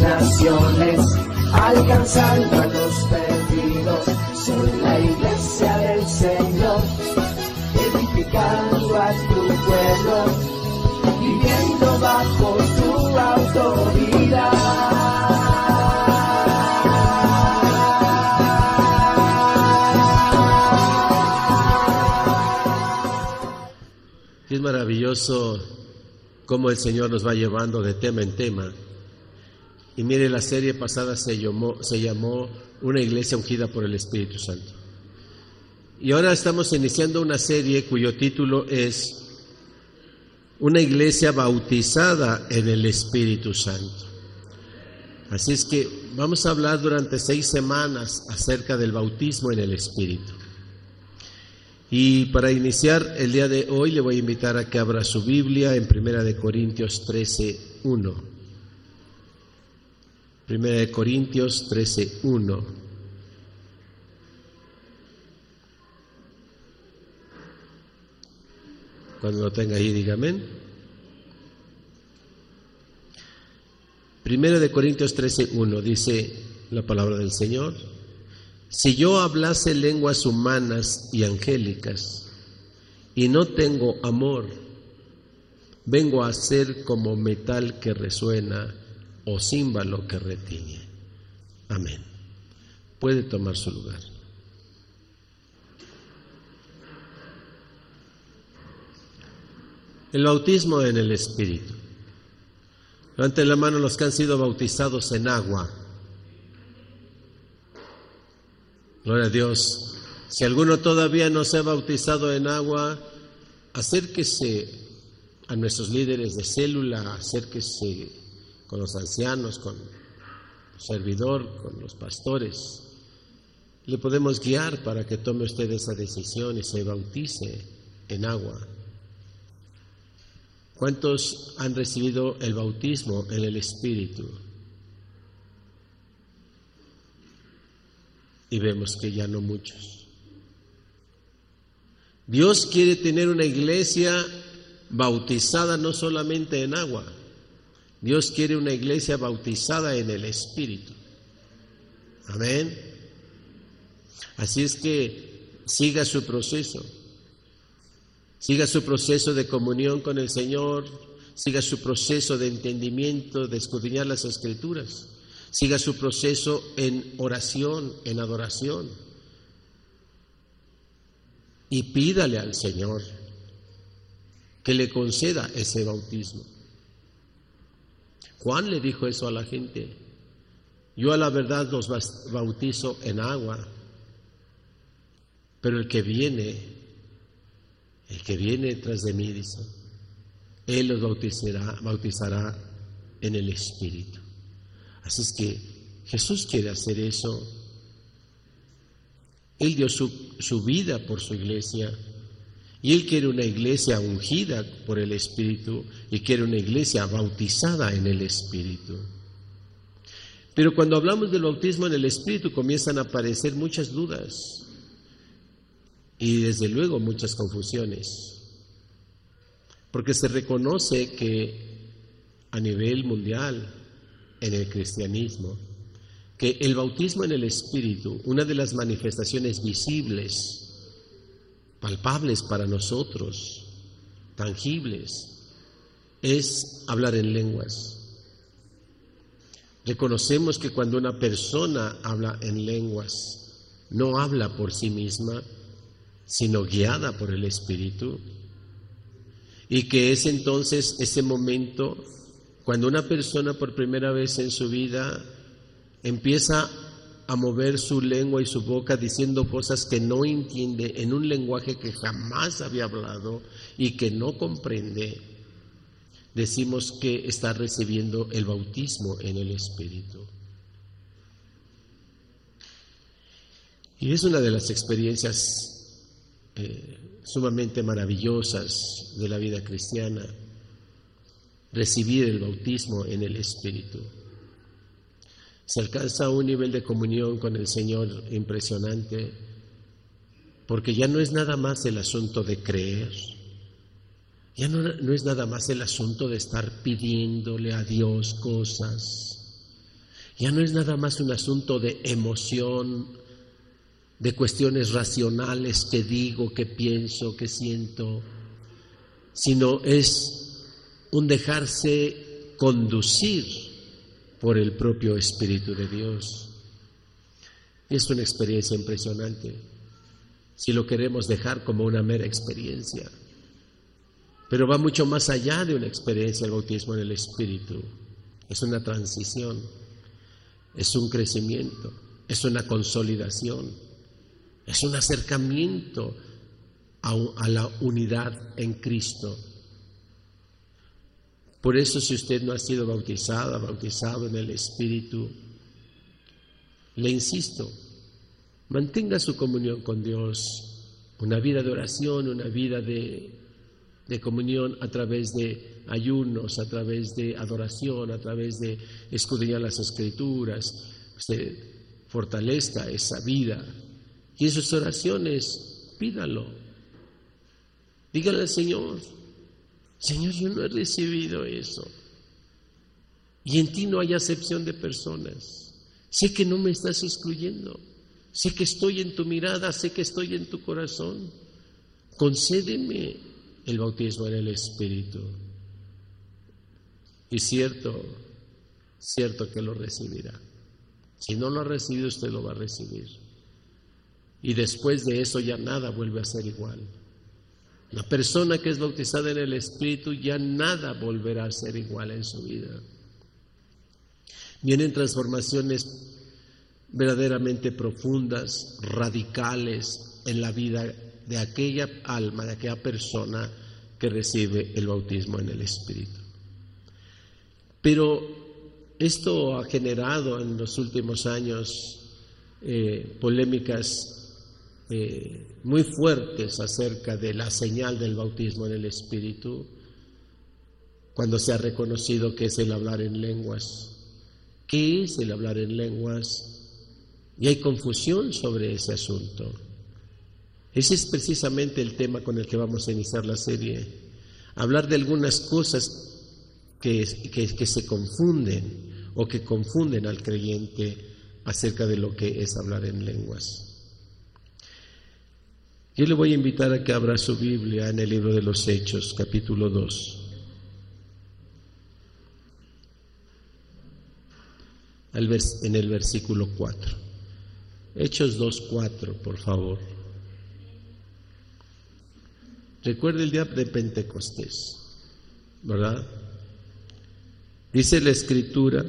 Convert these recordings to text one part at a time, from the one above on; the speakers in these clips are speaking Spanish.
naciones, alcanzando a los perdidos. Soy la iglesia del Señor, edificando a tu pueblo, viviendo bajo tu autoridad. Es maravilloso cómo el Señor nos va llevando de tema en tema. Y mire, la serie pasada se llamó, se llamó Una iglesia ungida por el Espíritu Santo. Y ahora estamos iniciando una serie cuyo título es Una iglesia bautizada en el Espíritu Santo. Así es que vamos a hablar durante seis semanas acerca del bautismo en el Espíritu. Y para iniciar el día de hoy le voy a invitar a que abra su Biblia en Primera de Corintios 13, 1. Primera de Corintios 13, 1. Cuando lo tenga ahí, dígame. Primera de Corintios 13, 1 dice la palabra del Señor. Si yo hablase lenguas humanas y angélicas y no tengo amor, vengo a ser como metal que resuena o címbalo que retiñe. Amén. Puede tomar su lugar. El bautismo en el Espíritu. Levanten la mano los que han sido bautizados en agua. Gloria a Dios. Si alguno todavía no se ha bautizado en agua, acérquese a nuestros líderes de célula, acérquese con los ancianos, con el servidor, con los pastores. Le podemos guiar para que tome usted esa decisión y se bautice en agua. ¿Cuántos han recibido el bautismo en el Espíritu? y vemos que ya no muchos. Dios quiere tener una iglesia bautizada no solamente en agua, Dios quiere una iglesia bautizada en el Espíritu. Amén. Así es que siga su proceso, siga su proceso de comunión con el Señor, siga su proceso de entendimiento, de escudriñar las escrituras. Siga su proceso en oración, en adoración. Y pídale al Señor que le conceda ese bautismo. Juan le dijo eso a la gente. Yo a la verdad los bautizo en agua, pero el que viene, el que viene tras de mí, dice, Él los bautizará, bautizará en el Espíritu. Así es que Jesús quiere hacer eso. Él dio su, su vida por su iglesia y Él quiere una iglesia ungida por el Espíritu y quiere una iglesia bautizada en el Espíritu. Pero cuando hablamos del bautismo en el Espíritu comienzan a aparecer muchas dudas y desde luego muchas confusiones, porque se reconoce que a nivel mundial en el cristianismo, que el bautismo en el Espíritu, una de las manifestaciones visibles, palpables para nosotros, tangibles, es hablar en lenguas. Reconocemos que cuando una persona habla en lenguas, no habla por sí misma, sino guiada por el Espíritu, y que es entonces ese momento cuando una persona por primera vez en su vida empieza a mover su lengua y su boca diciendo cosas que no entiende en un lenguaje que jamás había hablado y que no comprende, decimos que está recibiendo el bautismo en el Espíritu. Y es una de las experiencias eh, sumamente maravillosas de la vida cristiana, recibir el bautismo en el Espíritu. Se alcanza un nivel de comunión con el Señor impresionante, porque ya no es nada más el asunto de creer, ya no, no es nada más el asunto de estar pidiéndole a Dios cosas, ya no es nada más un asunto de emoción de cuestiones racionales que digo, que pienso, que siento, sino es un dejarse conducir por el propio Espíritu de Dios. Es una experiencia impresionante, si lo queremos dejar como una mera experiencia, pero va mucho más allá de una experiencia el bautismo en el Espíritu. Es una transición, es un crecimiento, es una consolidación es un acercamiento a, la unidad en Cristo. Por eso si usted no ha sido bautizada, bautizado en el Espíritu, le insisto, mantenga su comunión con Dios, una vida de oración, una vida de, de, comunión a través de ayunos, a través de adoración, a través de escudriñar las escrituras. Usted fortalezca esa vida y en sus oraciones, pídalo. Dígale al Señor, Señor, yo no he recibido eso. Y en ti no hay acepción de personas. Sé que no me estás excluyendo. Sé que estoy en tu mirada, sé que estoy en tu corazón. Concédeme el bautismo en el Espíritu. Y cierto, cierto que lo recibirá. Si no lo ha recibido, usted lo va a recibir. Y después de eso ya nada vuelve a ser igual. La persona que es bautizada en el Espíritu ya nada volverá a ser igual en su vida. Vienen transformaciones verdaderamente profundas, radicales en la vida de aquella alma, de aquella persona que recibe el bautismo en el Espíritu. Pero esto ha generado en los últimos años eh, polémicas eh, muy fuertes acerca de la señal del bautismo en el Espíritu, cuando se ha reconocido que es el hablar en lenguas. ¿Qué es el hablar en lenguas? Y hay confusión sobre ese asunto. Ese es precisamente el tema con el que vamos a iniciar la serie. Hablar de algunas cosas que, que se confunden o que confunden al creyente acerca de lo que es hablar en lenguas. Yo le voy a invitar a que abra su Biblia en el libro de los Hechos, capítulo 2. En el versículo 4. Hechos 2, 4, por favor. Recuerde el día de Pentecostés, ¿verdad? Dice la Escritura,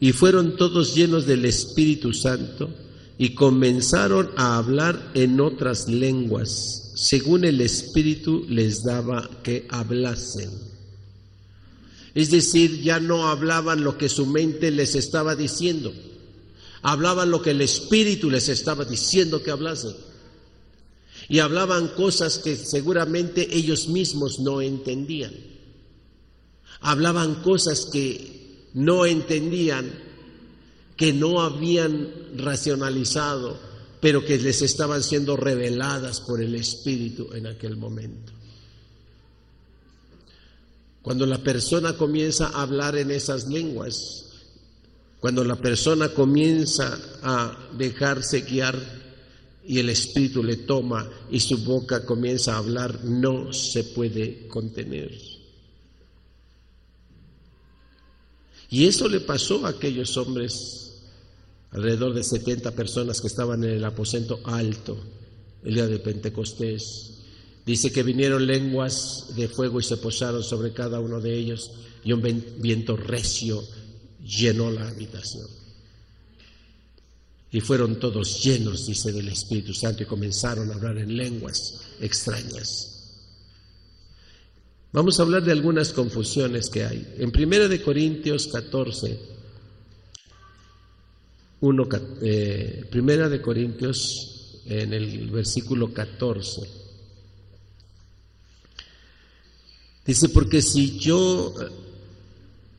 y fueron todos llenos del Espíritu Santo y comenzaron a hablar en otras lenguas, según el Espíritu les daba que hablasen. Es decir, ya no hablaban lo que su mente les estaba diciendo, hablaban lo que el Espíritu les estaba diciendo que hablasen. Y hablaban cosas que seguramente ellos mismos no entendían. Hablaban cosas que no entendían que no habían racionalizado, pero que les estaban siendo reveladas por el Espíritu en aquel momento. Cuando la persona comienza a hablar en esas lenguas, cuando la persona comienza a dejarse guiar y el Espíritu le toma y su boca comienza a hablar, no se puede contener. Y eso le pasó a aquellos hombres alrededor de 70 personas que estaban en el aposento alto el día de Pentecostés. Dice que vinieron lenguas de fuego y se posaron sobre cada uno de ellos y un viento recio llenó la habitación. Y fueron todos llenos, dice, del Espíritu Santo y comenzaron a hablar en lenguas extrañas. Vamos a hablar de algunas confusiones que hay. En Primera de Corintios 14, 1, eh, Primera de Corintios en el versículo 14. Dice, porque si yo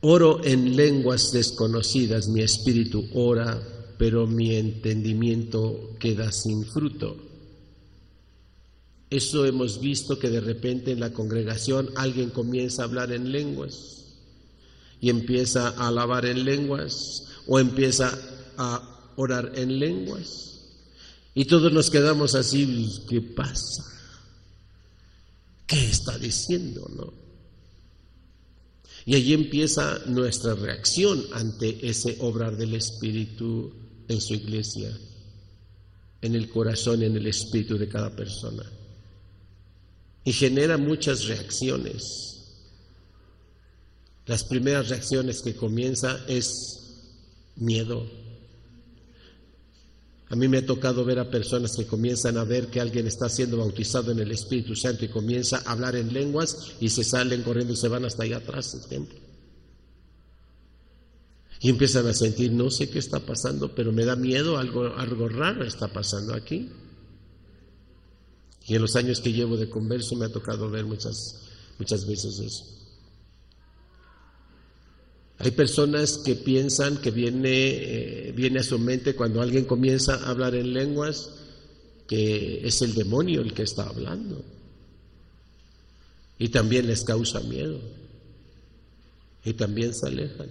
oro en lenguas desconocidas, mi espíritu ora, pero mi entendimiento queda sin fruto. Eso hemos visto que de repente en la congregación alguien comienza a hablar en lenguas y empieza a alabar en lenguas o empieza a orar en lenguas. Y todos nos quedamos así, ¿qué pasa? ¿Qué está diciendo? No? Y allí empieza nuestra reacción ante ese obrar del Espíritu en su iglesia, en el corazón en el espíritu de cada persona y genera muchas reacciones. Las primeras reacciones que comienza es miedo. A mí me ha tocado ver a personas que comienzan a ver que alguien está siendo bautizado en el Espíritu Santo y comienza a hablar en lenguas y se salen corriendo y se van hasta allá atrás del templo. Y empiezan a sentir, no sé qué está pasando, pero me da miedo, algo, algo raro está pasando aquí. Y en los años que llevo de converso me ha tocado ver muchas, muchas veces eso. Hay personas que piensan que viene, eh, viene a su mente cuando alguien comienza a hablar en lenguas que es el demonio el que está hablando. Y también les causa miedo. Y también se alejan.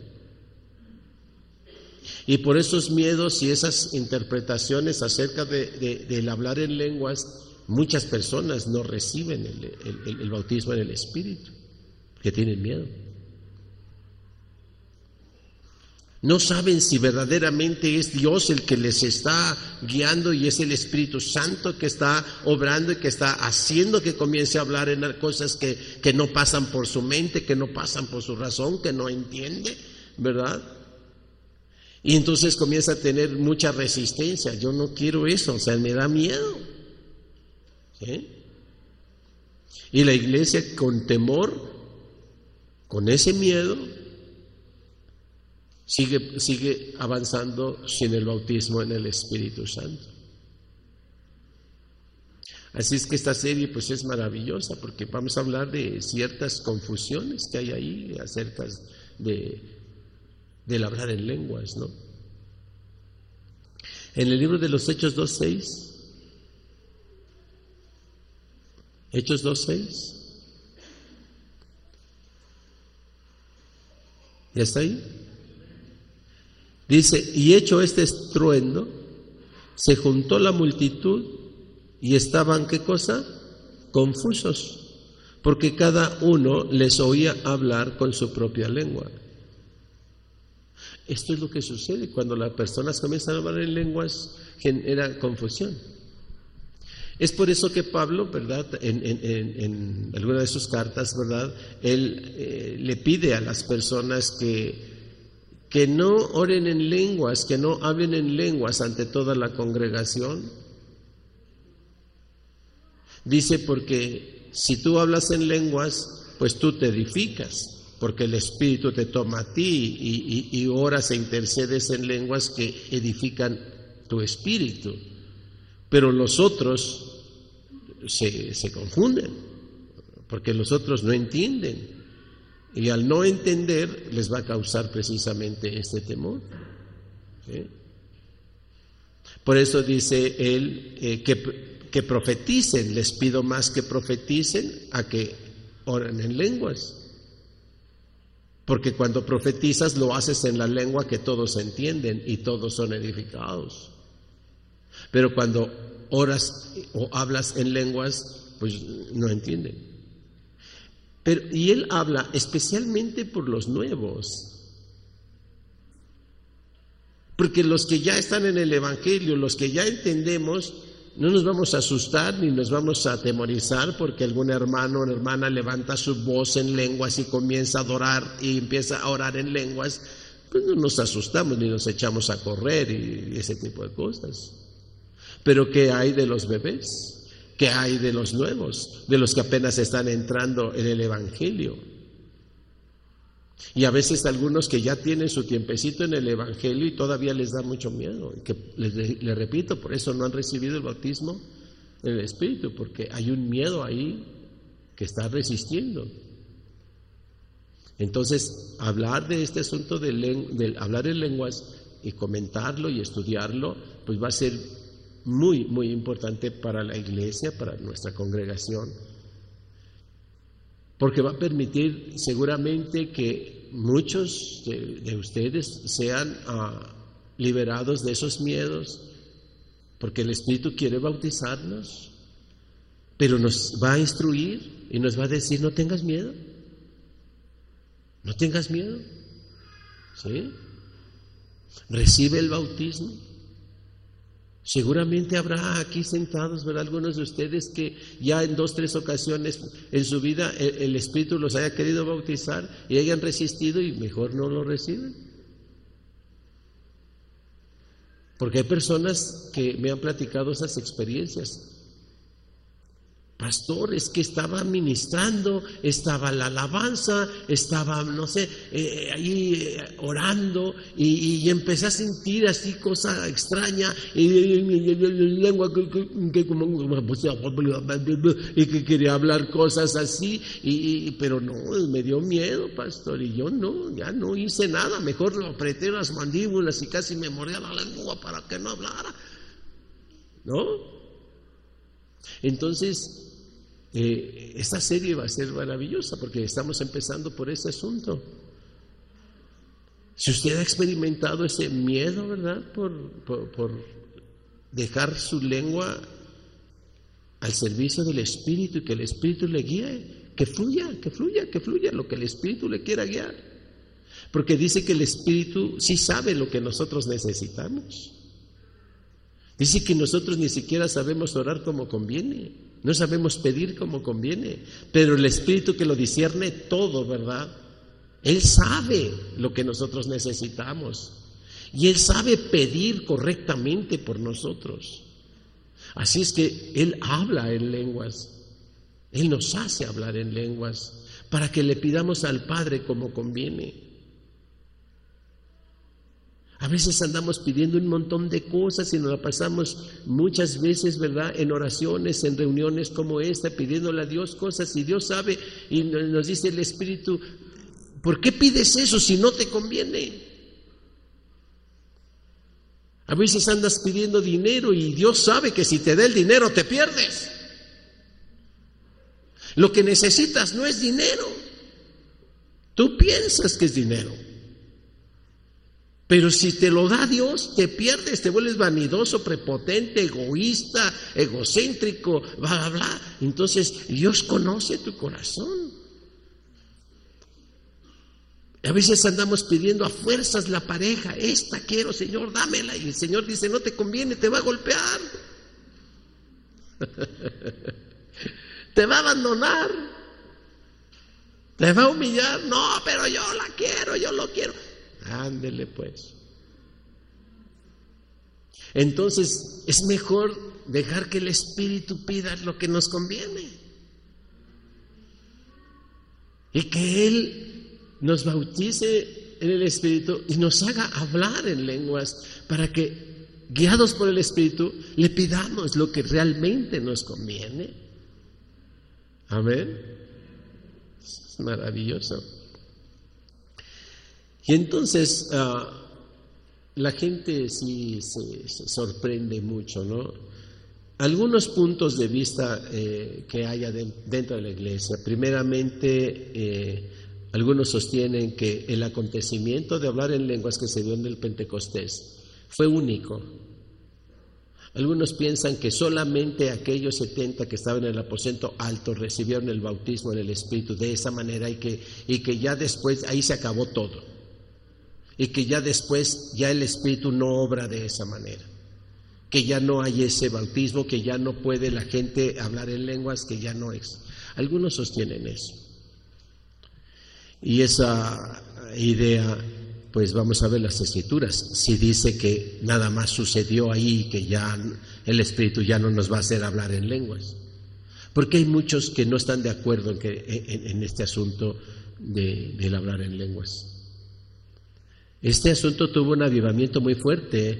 Y por esos miedos y esas interpretaciones acerca de, del hablar en lenguas, muchas personas no reciben el, bautismo en el Espíritu, que tienen miedo. No saben si verdaderamente es Dios el que les está guiando y es el Espíritu Santo que está obrando y que está haciendo que comience a hablar en cosas que, que no pasan por su mente, que no pasan por su razón, que no entiende, ¿verdad? Y entonces comienza a tener mucha resistencia. Yo no quiero eso, o sea, me da miedo. Y la iglesia con temor, con ese miedo, sigue, sigue avanzando sin el bautismo en el Espíritu Santo. Así es que esta serie pues es maravillosa porque vamos a hablar de ciertas confusiones que hay ahí acerca de, del hablar en lenguas, ¿no? En el libro de los Hechos 2.6 Hechos 2.6. ¿Ya está ahí? Dice, y hecho este estruendo, se juntó la multitud y estaban, ¿qué cosa? Confusos, porque cada uno les oía hablar con su propia lengua. Esto es lo que sucede cuando las personas comienzan a hablar en lenguas, genera confusión. Es por eso que Pablo, ¿verdad? En, alguna de sus cartas, ¿verdad? Él eh, le pide a las personas que, que no oren en lenguas, que no hablen en lenguas ante toda la congregación. Dice porque si tú hablas en lenguas, pues tú te edificas, porque el Espíritu te toma a ti y, y, y oras e intercedes en lenguas que edifican tu espíritu. Pero los otros se, confunden, porque los otros no entienden. Y al no entender les va a causar precisamente este temor. Por eso dice él eh, que, que, profeticen, les pido más que profeticen a que oren en lenguas. Porque cuando profetizas lo haces en la lengua que todos entienden y todos son edificados. Pero cuando oras o hablas en lenguas, pues no entienden. Pero, y él habla especialmente por los nuevos. Porque los que ya están en el Evangelio, los que ya entendemos, no nos vamos a asustar ni nos vamos a atemorizar porque algún hermano o hermana levanta su voz en lenguas y comienza a adorar y empieza a orar en lenguas, pues no nos asustamos ni nos echamos a correr y ese tipo de cosas. Pero ¿qué hay de los bebés? ¿Qué hay de los nuevos, de los que apenas están entrando en el Evangelio? Y a veces algunos que ya tienen su tiempecito en el Evangelio y todavía les da mucho miedo. Que les, repito, por eso no han recibido el bautismo en el Espíritu, porque hay un miedo ahí que está resistiendo. Entonces, hablar de este asunto de, hablar en lenguas y comentarlo y estudiarlo, pues va a ser muy, muy importante para la iglesia, para nuestra congregación, porque va a permitir seguramente que muchos de, ustedes sean ah, liberados de esos miedos, porque el Espíritu quiere bautizarnos, pero nos va a instruir y nos va a decir, no tengas miedo, no tengas miedo, ¿sí? Recibe el bautismo. Seguramente habrá aquí sentados, ¿verdad? Algunos de ustedes que ya en dos, tres ocasiones en su vida el, Espíritu los haya querido bautizar y hayan resistido y mejor no lo reciben. Porque hay personas que me han platicado esas experiencias pastores que estaba ministrando, estaba la alabanza, estaba, no sé, eh, ahí eh, orando y, empecé a sentir así cosa extraña y, lengua que, como y que quería hablar cosas así, y, pero no, me dio miedo, pastor, y yo no, ya no hice nada, mejor lo apreté las mandíbulas y casi me mordía la lengua para que no hablara, ¿no? Entonces, eh, esta serie va a ser maravillosa porque estamos empezando por ese asunto. Si usted ha experimentado ese miedo, ¿verdad? Por, por, dejar su lengua al servicio del Espíritu y que el Espíritu le guíe, que fluya, que fluya, que fluya lo que el Espíritu le quiera guiar. Porque dice que el Espíritu sí sabe lo que nosotros necesitamos. Dice que nosotros ni siquiera sabemos orar como conviene. No sabemos pedir como conviene, pero el Espíritu que lo discierne todo, ¿verdad? Él sabe lo que nosotros necesitamos y Él sabe pedir correctamente por nosotros. Así es que Él habla en lenguas, Él nos hace hablar en lenguas para que le pidamos al Padre como conviene. A veces andamos pidiendo un montón de cosas y nos la pasamos muchas veces, ¿verdad? En oraciones, en reuniones como esta, pidiéndole a Dios cosas y Dios sabe y nos dice el Espíritu, ¿por qué pides eso si no te conviene? A veces andas pidiendo dinero y Dios sabe que si te da el dinero te pierdes. Lo que necesitas no es dinero. Tú piensas que es dinero. Pero si te lo da Dios, te pierdes, te vuelves vanidoso, prepotente, egoísta, egocéntrico, bla, bla, bla. Entonces Dios conoce tu corazón. A veces andamos pidiendo a fuerzas la pareja, esta quiero, Señor, dámela. Y el Señor dice, no te conviene, te va a golpear. te va a abandonar. Te va a humillar. No, pero yo la quiero, yo lo quiero. Ándele pues. Entonces es mejor dejar que el Espíritu pida lo que nos conviene. Y que Él nos bautice en el Espíritu y nos haga hablar en lenguas para que, guiados por el Espíritu, le pidamos lo que realmente nos conviene. Amén. Es maravilloso. Y entonces ah, la gente sí se, sorprende mucho, ¿no? Algunos puntos de vista eh, que haya dentro de la iglesia. Primeramente, eh, algunos sostienen que el acontecimiento de hablar en lenguas que se dio en el Pentecostés fue único. Algunos piensan que solamente aquellos 70 que estaban en el aposento alto recibieron el bautismo en el Espíritu de esa manera y que, y que ya después ahí se acabó todo y que ya después ya el Espíritu no obra de esa manera, que ya no hay ese bautismo, que ya no puede la gente hablar en lenguas, que ya no es. Algunos sostienen eso. Y esa idea, pues vamos a ver las escrituras, si dice que nada más sucedió ahí, que ya el Espíritu ya no nos va a hacer hablar en lenguas. Porque hay muchos que no están de acuerdo en, que, en, este asunto de, del hablar en lenguas. Este asunto tuvo un avivamiento muy fuerte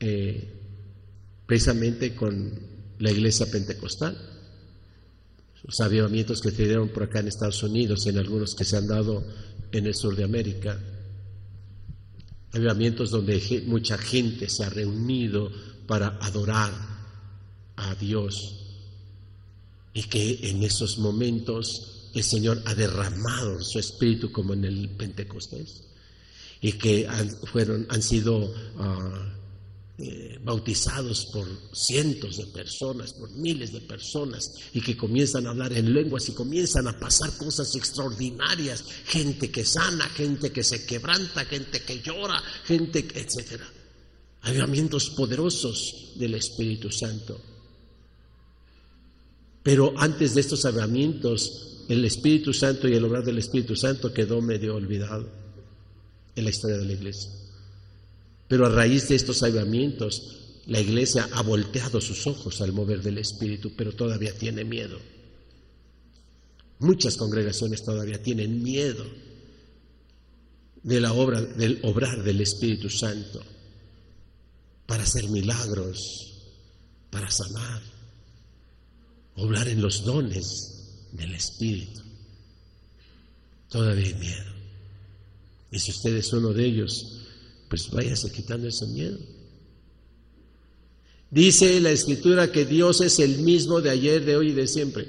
eh, precisamente con la iglesia pentecostal. Los avivamientos que se dieron por acá en Estados Unidos, en algunos que se han dado en el sur de América. Avivamientos donde mucha gente se ha reunido para adorar a Dios y que en esos momentos el Señor ha derramado su espíritu como en el Pentecostés y que han, fueron, han sido ah, eh, bautizados por cientos de personas, por miles de personas, y que comienzan a hablar en lenguas y comienzan a pasar cosas extraordinarias, gente que sana, gente que se quebranta, gente que llora, gente, etcétera. Avivamientos poderosos del Espíritu Santo. Pero antes de estos avivamientos, el Espíritu Santo y el obrar del Espíritu Santo quedó medio olvidado en la historia de la iglesia. Pero a raíz de estos avivamientos, la iglesia ha volteado sus ojos al mover del Espíritu, pero todavía tiene miedo. Muchas congregaciones todavía tienen miedo de la obra, del obrar del Espíritu Santo para hacer milagros, para sanar, obrar en los dones del Espíritu. Todavía hay miedo. Y si usted es uno de ellos, pues váyase quitando ese miedo. Dice la escritura que Dios es el mismo de ayer, de hoy y de siempre.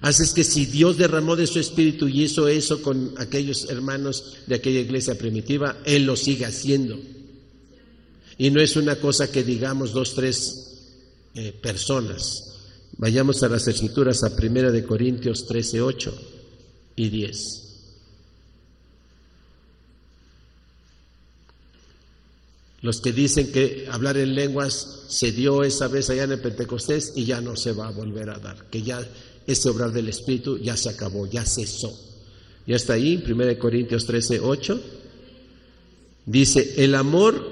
Así es que si Dios derramó de su espíritu y hizo eso con aquellos hermanos de aquella iglesia primitiva, Él lo sigue haciendo. Y no es una cosa que digamos dos, tres eh, personas. Vayamos a las escrituras a Primera de Corintios 13, 8 y 10. Los que dicen que hablar en lenguas se dio esa vez allá en el Pentecostés y ya no se va a volver a dar, que ya ese obrar del Espíritu ya se acabó, ya cesó. Ya está ahí, 1 Corintios 13, 8. Dice, el amor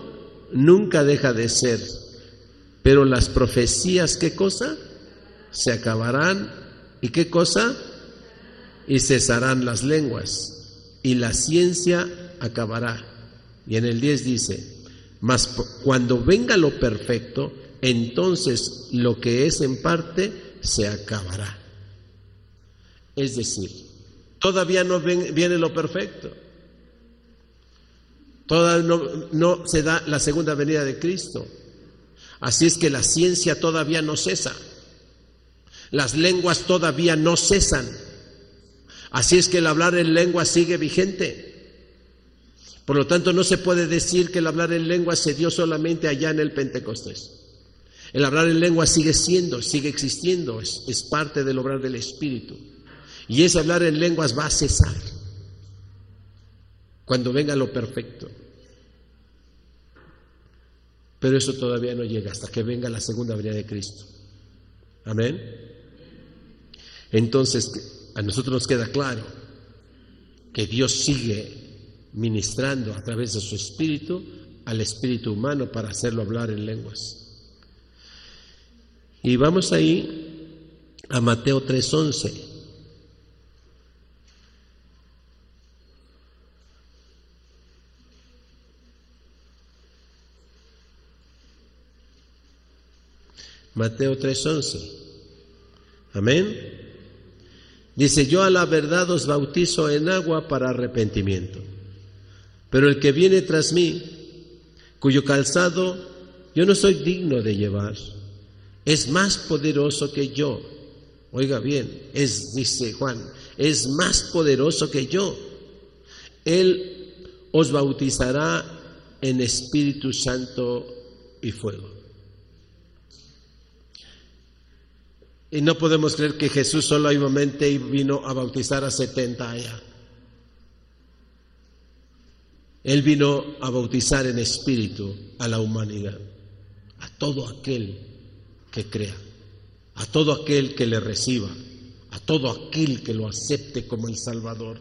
nunca deja de ser, pero las profecías, ¿qué cosa? Se acabarán. ¿Y qué cosa? Y cesarán las lenguas. Y la ciencia acabará. Y en el 10 dice, mas cuando venga lo perfecto, entonces lo que es en parte se acabará. Es decir, todavía no viene lo perfecto. Todavía no, no se da la segunda venida de Cristo. Así es que la ciencia todavía no cesa. Las lenguas todavía no cesan. Así es que el hablar en lengua sigue vigente. Por lo tanto, no se puede decir que el hablar en lengua se dio solamente allá en el Pentecostés. El hablar en lengua sigue siendo, sigue existiendo, es, parte del obrar del Espíritu. Y ese hablar en lenguas va a cesar cuando venga lo perfecto. Pero eso todavía no llega hasta que venga la segunda venida de Cristo. Amén. Entonces, a nosotros nos queda claro que Dios sigue ministrando a través de su espíritu al espíritu humano para hacerlo hablar en lenguas. Y vamos ahí a Mateo 3:11. Mateo 3:11. Amén. Dice, yo a la verdad os bautizo en agua para arrepentimiento pero el que viene tras mí, cuyo calzado yo no soy digno de llevar, es más poderoso que yo. Oiga bien, es, dice Juan, es más poderoso que yo. Él os bautizará en Espíritu Santo y fuego. Y no podemos creer que Jesús solo y vino a bautizar a 70 allá. Él vino a bautizar en espíritu a la humanidad, a todo aquel que crea, a todo aquel que le reciba, a todo aquel que lo acepte como el Salvador.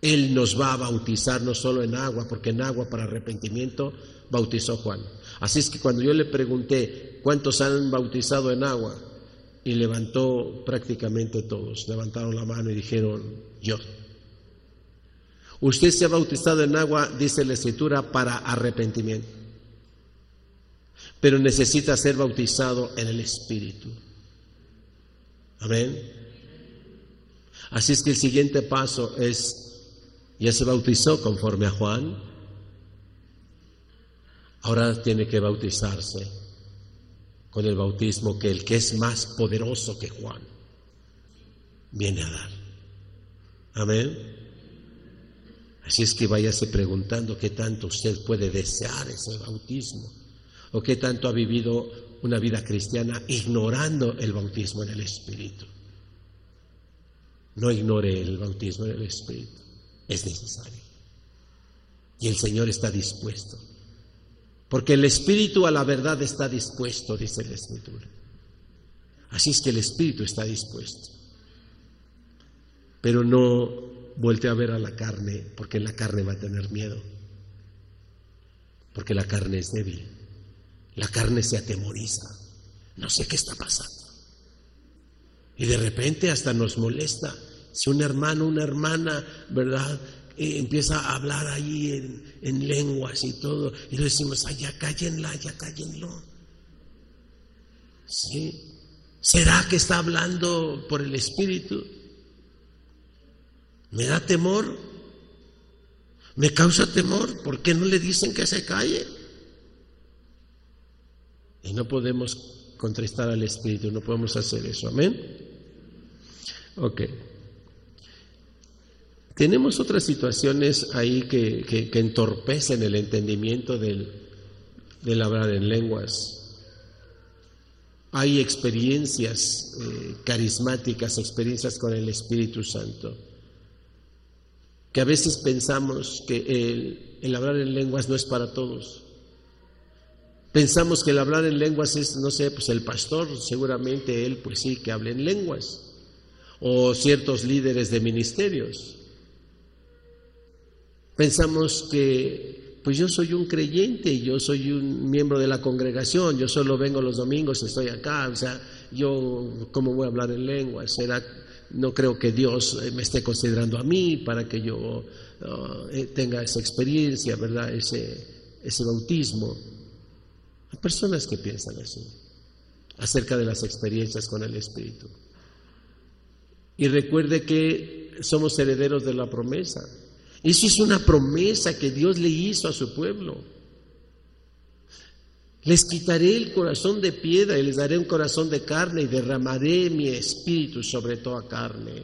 Él nos va a bautizar no solo en agua, porque en agua para arrepentimiento bautizó Juan. Así es que cuando yo le pregunté cuántos han bautizado en agua, y levantó prácticamente todos, levantaron la mano y dijeron, yo. Usted se ha bautizado en agua, dice la escritura, para arrepentimiento, pero necesita ser bautizado en el Espíritu. Amén. Así es que el siguiente paso es, ya se bautizó conforme a Juan, ahora tiene que bautizarse con el bautismo que el que es más poderoso que Juan viene a dar. Amén. Así es que váyase preguntando qué tanto usted puede desear ese bautismo o qué tanto ha vivido una vida cristiana ignorando el bautismo en el Espíritu. No ignore el bautismo en el Espíritu, es necesario. Y el Señor está dispuesto, porque el Espíritu a la verdad está dispuesto, dice la Escritura. Así es que el Espíritu está dispuesto. Pero no vuelte a ver a la carne, porque la carne va a tener miedo, porque la carne es débil. La carne se atemoriza. No sé qué está pasando. Y de repente hasta nos molesta. Si un hermano, una hermana, ¿verdad? Empieza a hablar ahí en, lenguas y todo, y le decimos, ay, ya cállenla, ya cállenlo. ¿Sí? ¿Será que está hablando por el Espíritu? Me da temor, me causa temor, ¿por qué no le dicen que se calle? Y no podemos contristar al Espíritu, no podemos hacer eso. Amén. Ok. Tenemos otras situaciones ahí que, entorpecen el entendimiento del, hablar en lenguas. Hay experiencias eh, carismáticas, experiencias con el Espíritu Santo, que a veces pensamos que el hablar en lenguas no es para todos. Pensamos que el hablar en lenguas es, no sé, pues el pastor, seguramente él, pues sí, que hable en lenguas, o ciertos líderes de ministerios. Pensamos que, pues yo soy un creyente, yo soy un miembro de la congregación, yo solo vengo los domingos, estoy acá, o sea, yo, ¿cómo voy a hablar en lenguas? ¿Será, no creo que Dios me esté considerando a mí para que yo uh, eh, tenga esa experiencia, ¿verdad? Ese, ese bautismo. Hay personas que piensan así acerca de las experiencias con el Espíritu. Y recuerde que somos herederos de la promesa. Eso es una promesa que Dios le hizo a su pueblo. Les quitaré el corazón de piedra y les daré un corazón de carne y derramaré mi espíritu sobre toda carne.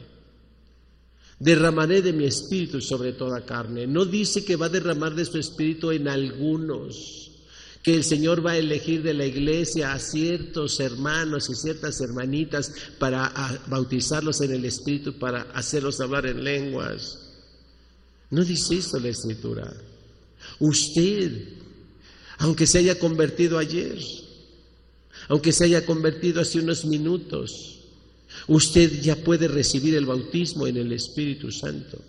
Derramaré de mi espíritu sobre toda carne. No dice que va a derramar de su espíritu en algunos que el Señor va a elegir de la iglesia a ciertos hermanos y ciertas hermanitas para bautizarlos en el Espíritu, para hacerlos hablar en lenguas. No dice eso la Escritura. Usted, aunque se haya convertido ayer, aunque se haya convertido hace unos minutos, usted ya puede recibir el bautismo en el Espíritu Santo.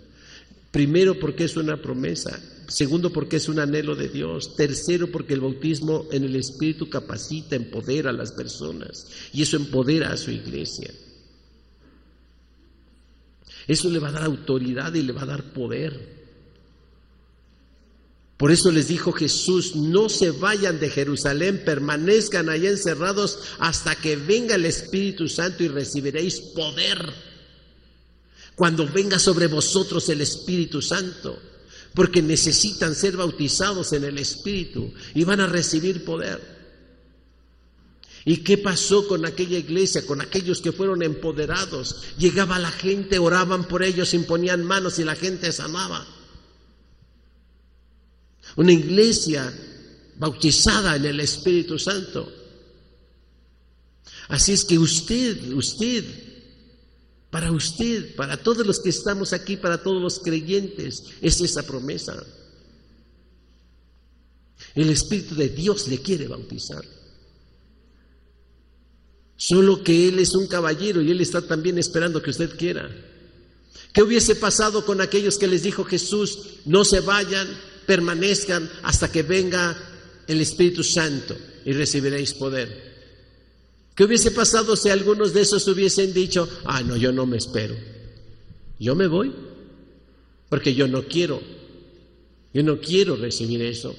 Primero porque es una promesa Segundo, porque es un anhelo de Dios. Tercero, porque el bautismo en el Espíritu capacita, empodera a las personas. Y eso empodera a su iglesia. Eso le va a dar autoridad y le va a dar poder. Por eso les dijo Jesús, no se vayan de Jerusalén, permanezcan allá encerrados hasta que venga el Espíritu Santo y recibiréis poder. Cuando venga sobre vosotros el Espíritu Santo porque necesitan ser bautizados en el Espíritu y van a recibir poder. ¿Y qué pasó con aquella iglesia, con aquellos que fueron empoderados? Llegaba la gente, oraban por ellos, imponían manos y la gente sanaba. Una iglesia bautizada en el Espíritu Santo. Así es que usted, usted para usted, para todos los que estamos aquí, para todos los creyentes, es esa promesa. El Espíritu de Dios le quiere bautizar. Solo que Él es un caballero y Él está también esperando que usted quiera. ¿Qué hubiese pasado con aquellos que les dijo Jesús, no se vayan, permanezcan hasta que venga el Espíritu Santo y recibiréis poder? ¿Qué hubiese pasado si algunos de esos hubiesen dicho, ah, no, yo no me espero? Yo me voy, porque yo no quiero, yo no quiero recibir eso.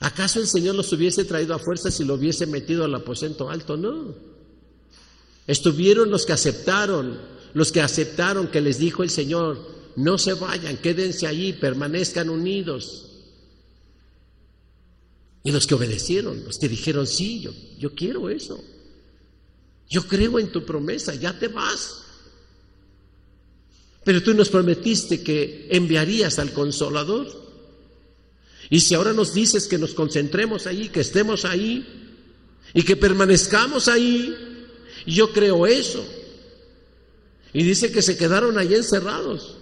¿Acaso el Señor los hubiese traído a fuerza si lo hubiese metido al aposento alto? No. Estuvieron los que aceptaron, los que aceptaron que les dijo el Señor, no se vayan, quédense allí, permanezcan unidos. Y los que obedecieron, los que dijeron, sí, yo, yo quiero eso. Yo creo en tu promesa, ya te vas. Pero tú nos prometiste que enviarías al consolador. Y si ahora nos dices que nos concentremos ahí, que estemos ahí y que permanezcamos ahí, yo creo eso. Y dice que se quedaron ahí encerrados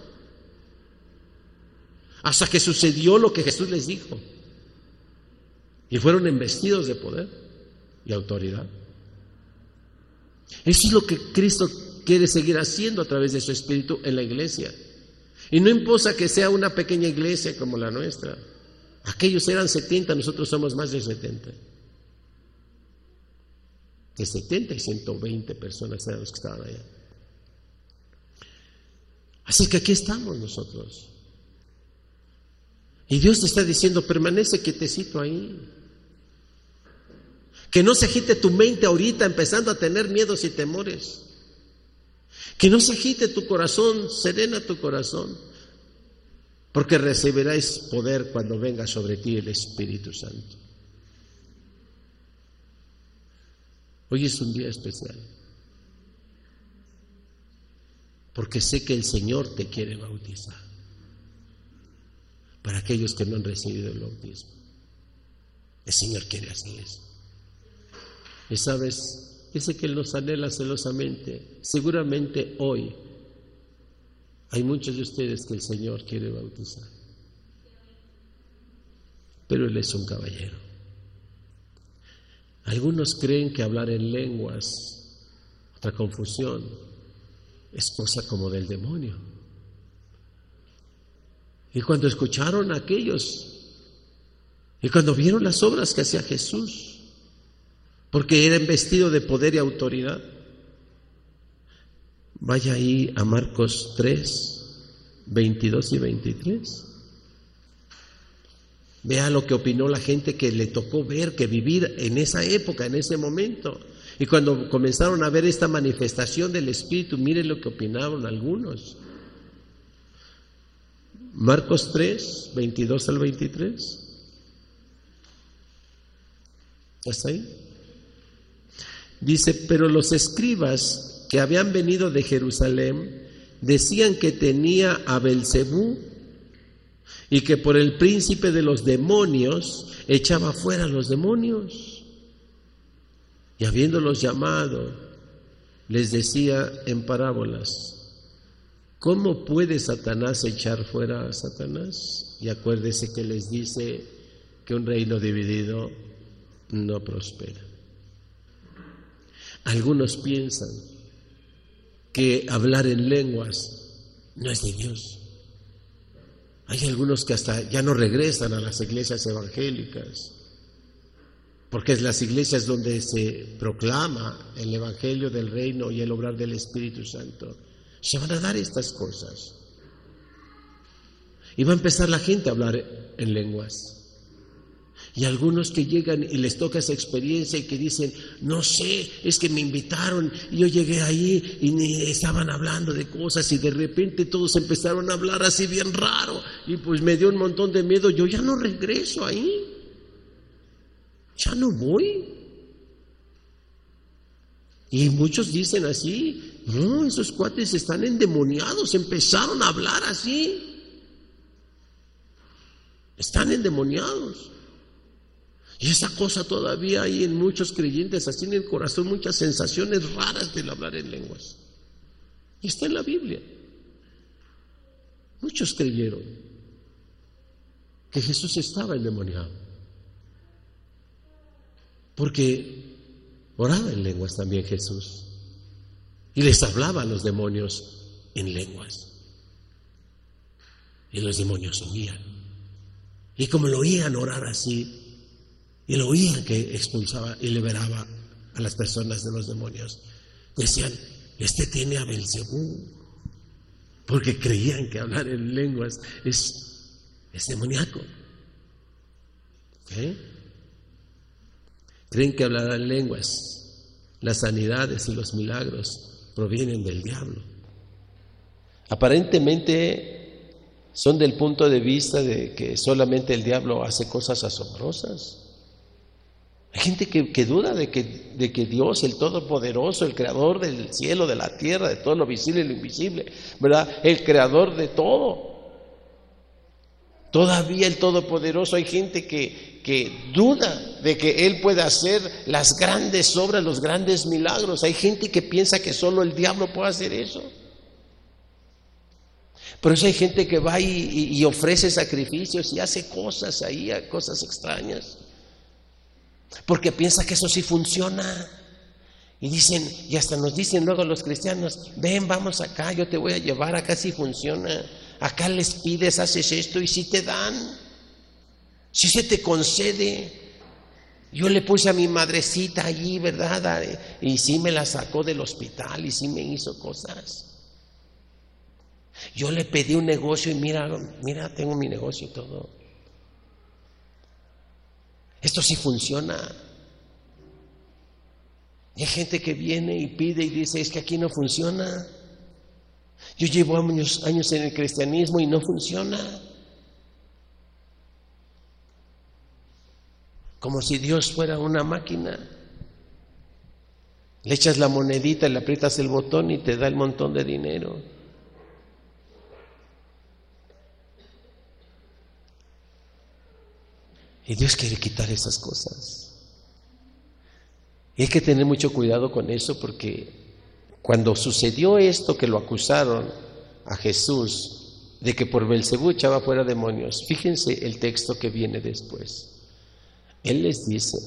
hasta que sucedió lo que Jesús les dijo. Y fueron embestidos de poder y autoridad. Eso es lo que Cristo quiere seguir haciendo a través de su Espíritu en la iglesia. Y no importa que sea una pequeña iglesia como la nuestra. Aquellos eran 70, nosotros somos más de 70. De 70 y 120 personas eran los que estaban allá. Así que aquí estamos nosotros. Y Dios te está diciendo, permanece quietecito ahí. Que no se agite tu mente ahorita empezando a tener miedos y temores. Que no se agite tu corazón, serena tu corazón porque recibiréis poder cuando venga sobre ti el Espíritu Santo. Hoy es un día especial, porque sé que el Señor te quiere bautizar, para aquellos que no han recibido el bautismo. El Señor quiere hacer eso. Y sabes, dice que Él nos anhela celosamente, seguramente hoy hay muchos de ustedes que el Señor quiere bautizar, pero Él es un caballero. Algunos creen que hablar en lenguas, otra confusión, es cosa como del demonio. Y cuando escucharon a aquellos, y cuando vieron las obras que hacía Jesús, porque era investido de poder y autoridad, Vaya ahí a Marcos 3, 22 y 23. Vea lo que opinó la gente que le tocó ver, que vivir en esa época, en ese momento. Y cuando comenzaron a ver esta manifestación del Espíritu, miren lo que opinaron algunos. Marcos 3, 22 al 23. ¿Está ahí? Dice, pero los escribas que habían venido de Jerusalén decían que tenía a Belcebú y que por el príncipe de los demonios echaba fuera a los demonios. Y habiéndolos llamado, les decía en parábolas, ¿cómo puede Satanás echar fuera a Satanás? Y acuérdese que les dice que un reino dividido no prospera. Algunos piensan que hablar en lenguas no es de Dios. Hay algunos que hasta ya no regresan a las iglesias evangélicas, porque es las iglesias donde se proclama el Evangelio del Reino y el obrar del Espíritu Santo. Se van a dar estas cosas. Y va a empezar la gente a hablar en lenguas. Y algunos que llegan y les toca esa experiencia y que dicen, no sé, es que me invitaron y yo llegué ahí y ni estaban hablando de cosas y de repente todos empezaron a hablar así bien raro y pues me dio un montón de miedo, yo ya no regreso ahí, ya no voy. Y muchos dicen así, no, esos cuates están endemoniados, empezaron a hablar así, están endemoniados. Y esa cosa todavía hay en muchos creyentes, así en el corazón, muchas sensaciones raras del hablar en lenguas. Y está en la Biblia. Muchos creyeron que Jesús estaba endemoniado. Porque oraba en lenguas también Jesús. Y les hablaba a los demonios en lenguas. Y los demonios oían. Y como lo oían orar así, y lo oían que expulsaba y liberaba a las personas de los demonios. Decían, este tiene a Belcebú, porque creían que hablar en lenguas es, es demoníaco. Creen que hablar en lenguas, las sanidades y los milagros provienen del diablo. Aparentemente son del punto de vista de que solamente el diablo hace cosas asombrosas. Hay gente que, duda de que, de que, Dios, el Todopoderoso, el Creador del cielo, de la tierra, de todo lo visible y lo invisible, ¿verdad? El Creador de todo. Todavía el Todopoderoso, hay gente que, que duda de que Él pueda hacer las grandes obras, los grandes milagros. Hay gente que piensa que solo el diablo puede hacer eso. Por eso hay gente que va y ofrece sacrificios y hace cosas ahí, cosas extrañas. Porque piensa que eso sí funciona. Y dicen, y hasta nos dicen luego los cristianos, ven, vamos acá, yo te voy a llevar, acá sí funciona. Acá les pides, haces esto y si te dan. Si se te concede. Yo le puse a mi madrecita allí, ¿verdad? Y sí me la sacó del hospital y sí me hizo cosas. Yo le pedí un negocio y mira, mira, tengo mi negocio y todo. Esto sí funciona. hay gente que viene y pide y dice, es que aquí no funciona. Yo llevo años, años en el cristianismo y no funciona. Como si Dios fuera una máquina. Le echas la monedita, le aprietas el botón y te da el montón de dinero. Y Dios quiere quitar esas cosas. Y hay que tener mucho cuidado con eso porque cuando sucedió esto que lo acusaron a Jesús de que por Belcebú echaba fuera demonios, fíjense el texto que viene después. Él les dice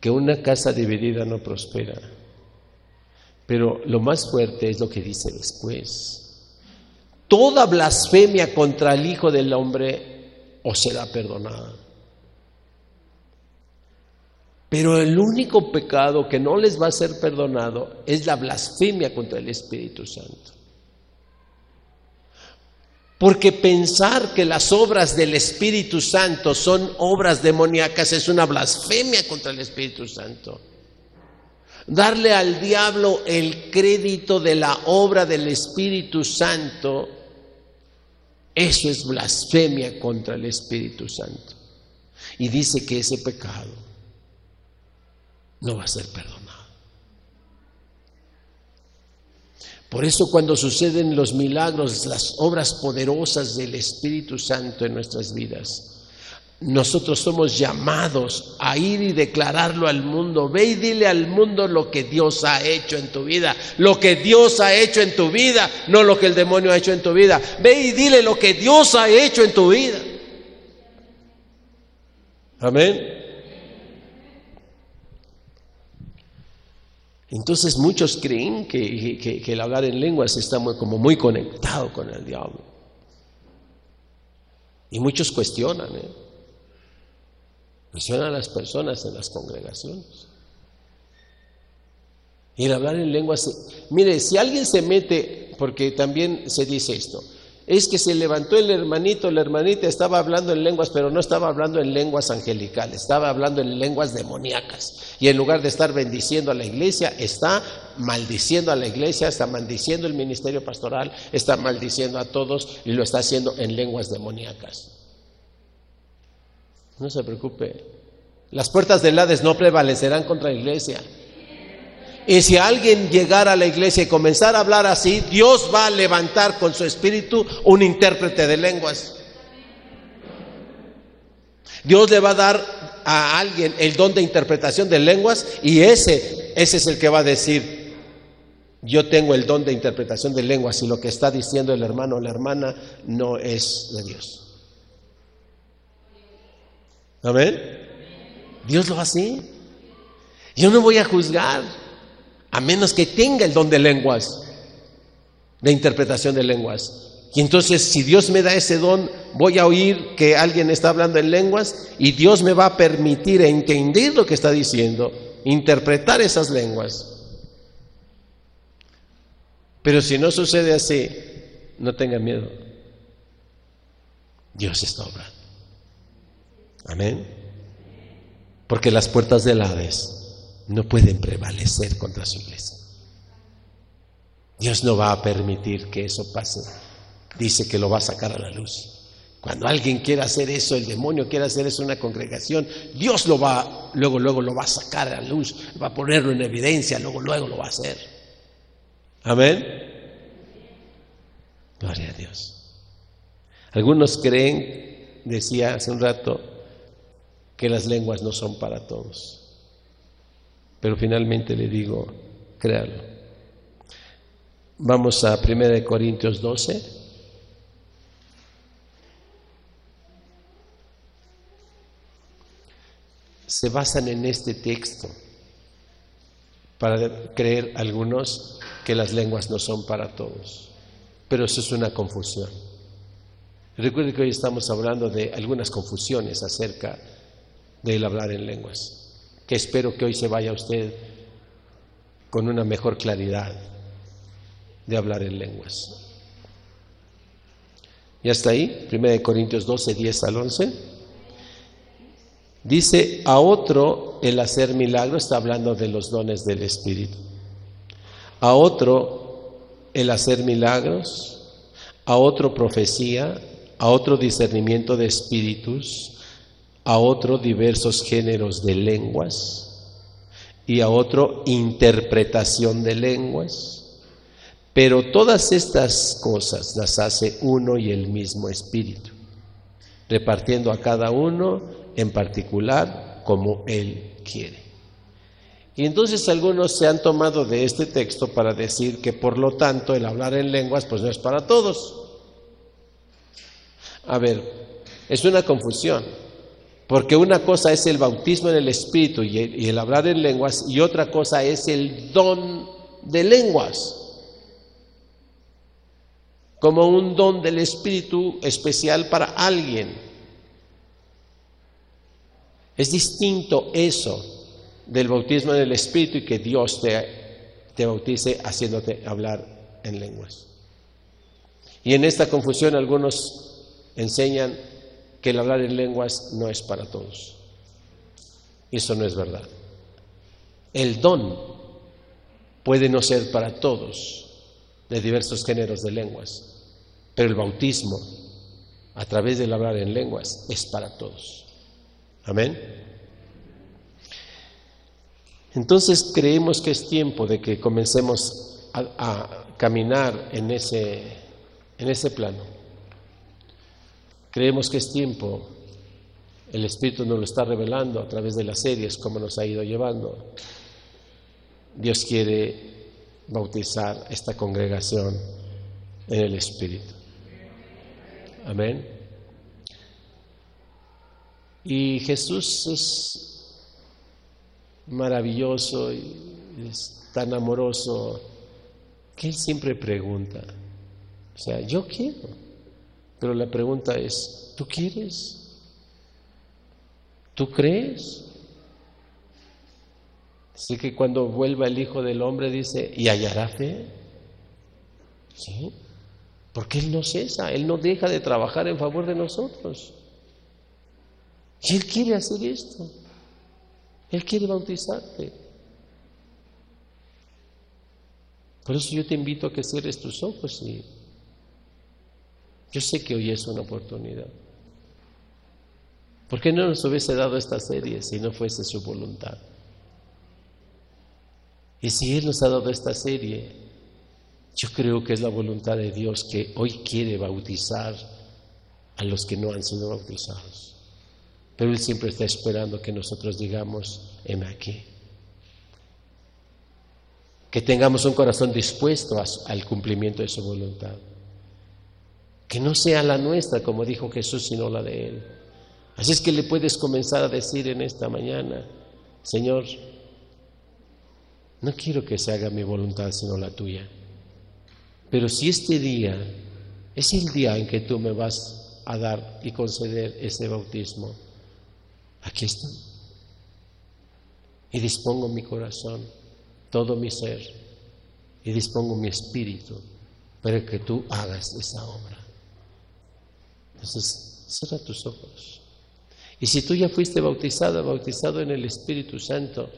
que una casa dividida no prospera. Pero lo más fuerte es lo que dice después. Toda blasfemia contra el Hijo del Hombre os será perdonada. Pero el único pecado que no les va a ser perdonado es la blasfemia contra el Espíritu Santo. Porque pensar que las obras del Espíritu Santo son obras demoníacas es una blasfemia contra el Espíritu Santo. Darle al diablo el crédito de la obra del Espíritu Santo, eso es blasfemia contra el Espíritu Santo. Y dice que ese pecado no va a ser perdonado. Por eso cuando suceden los milagros, las obras poderosas del Espíritu Santo en nuestras vidas, nosotros somos llamados a ir y declararlo al mundo. Ve y dile al mundo lo que Dios ha hecho en tu vida. Lo que Dios ha hecho en tu vida, no lo que el demonio ha hecho en tu vida. Ve y dile lo que Dios ha hecho en tu vida. Amén. Entonces muchos creen que, el hablar en lenguas está como muy conectado con el diablo. Y muchos cuestionan, ¿eh? cuestionan a las personas en las congregaciones. Y el hablar en lenguas, mire, si alguien se mete, porque también se dice esto, es que se levantó el hermanito, la hermanita estaba hablando en lenguas, pero no estaba hablando en lenguas angelicales, estaba hablando en lenguas demoníacas. Y en lugar de estar bendiciendo a la iglesia, está maldiciendo a la iglesia, está maldiciendo el ministerio pastoral, está maldiciendo a todos y lo está haciendo en lenguas demoníacas. No se preocupe. Las puertas del Hades no prevalecerán contra la iglesia. Y si alguien llegara a la iglesia y comenzara a hablar así, Dios va a levantar con su espíritu un intérprete de lenguas. Dios le va a dar a alguien el don de interpretación de lenguas y ese, ese es el que va a decir, yo tengo el don de interpretación de lenguas y lo que está diciendo el hermano o la hermana no es de Dios. Amén. Dios lo hace. Yo no voy a juzgar a menos que tenga el don de lenguas, de interpretación de lenguas. Y entonces, si Dios me da ese don, voy a oír que alguien está hablando en lenguas y Dios me va a permitir entender lo que está diciendo. interpretar esas lenguas. Pero si no sucede así, no tenga miedo. Dios está obrando. Amén. Porque las puertas del Hades no pueden prevalecer contra su iglesia. Dios no va a permitir que eso pase. Dice que lo va a sacar a la luz. Cuando alguien quiera hacer eso, el demonio quiera hacer eso en una congregación, Dios lo va, luego, luego lo va a sacar a la luz, va a ponerlo en evidencia, luego, luego lo va a hacer. Amén. Gloria a Dios. Algunos creen, decía hace un rato, que las lenguas no son para todos. Pero finalmente le digo, créalo. Vamos a 1 Corintios 12. Se basan en este texto para creer algunos que las lenguas no son para todos. Pero eso es una confusión. Recuerde que hoy estamos hablando de algunas confusiones acerca del hablar en lenguas, que espero que hoy se vaya usted con una mejor claridad de hablar en lenguas. ¿Ya está ahí? 1 Corintios 12, 10 al 11. Dice, a otro el hacer milagros, está hablando de los dones del Espíritu. A otro el hacer milagros, a otro profecía, a otro discernimiento de espíritus, a otro diversos géneros de lenguas y a otro interpretación de lenguas. Pero todas estas cosas las hace uno y el mismo espíritu, repartiendo a cada uno en particular como él quiere. Y entonces algunos se han tomado de este texto para decir que por lo tanto el hablar en lenguas pues no es para todos. A ver, es una confusión, porque una cosa es el bautismo en el Espíritu y el, hablar en lenguas y otra cosa es el don de lenguas, como un don del Espíritu especial para alguien. Es distinto eso del bautismo en el Espíritu y que Dios te, bautice haciéndote hablar en lenguas. Y en esta confusión algunos enseñan que el hablar en lenguas no es para todos. Eso no es verdad. El don puede no ser para todos de diversos géneros de lenguas, pero el bautismo a través del hablar en lenguas es para todos. Amén. Entonces creemos que es tiempo de que comencemos a, a caminar en ese, en ese plano. Creemos que es tiempo, el Espíritu nos lo está revelando a través de las series, como nos ha ido llevando. Dios quiere bautizar esta congregación en el Espíritu. Amén. Y Jesús es maravilloso y es tan amoroso que Él siempre pregunta, o sea, yo quiero. Pero la pregunta es, ¿tú quieres? ¿Tú crees? Así que cuando vuelva el Hijo del Hombre dice, ¿y hallará fe? Sí, porque Él no cesa, Él no deja de trabajar en favor de nosotros. Y Él quiere hacer esto. Él quiere bautizarte. Por eso yo te invito a que cierres tus ojos y yo sé que hoy es una oportunidad. ¿Por qué no nos hubiese dado esta serie si no fuese su voluntad? Y si Él nos ha dado esta serie, yo creo que es la voluntad de Dios que hoy quiere bautizar a los que no han sido bautizados. Pero Él siempre está esperando que nosotros digamos, heme aquí. Que tengamos un corazón dispuesto al cumplimiento de su voluntad. Que no sea la nuestra, como dijo Jesús, sino la de Él. Así es que le puedes comenzar a decir en esta mañana, Señor, no quiero que se haga mi voluntad, sino la tuya. Pero si este día es el día en que tú me vas a dar y conceder ese bautismo, aquí está. y dispongo mi corazón, todo mi ser, y dispongo mi espíritu para que tú hagas esa obra. Entonces, cierra tus ojos. Y si tú ya fuiste bautizada, bautizado en el Espíritu Santo,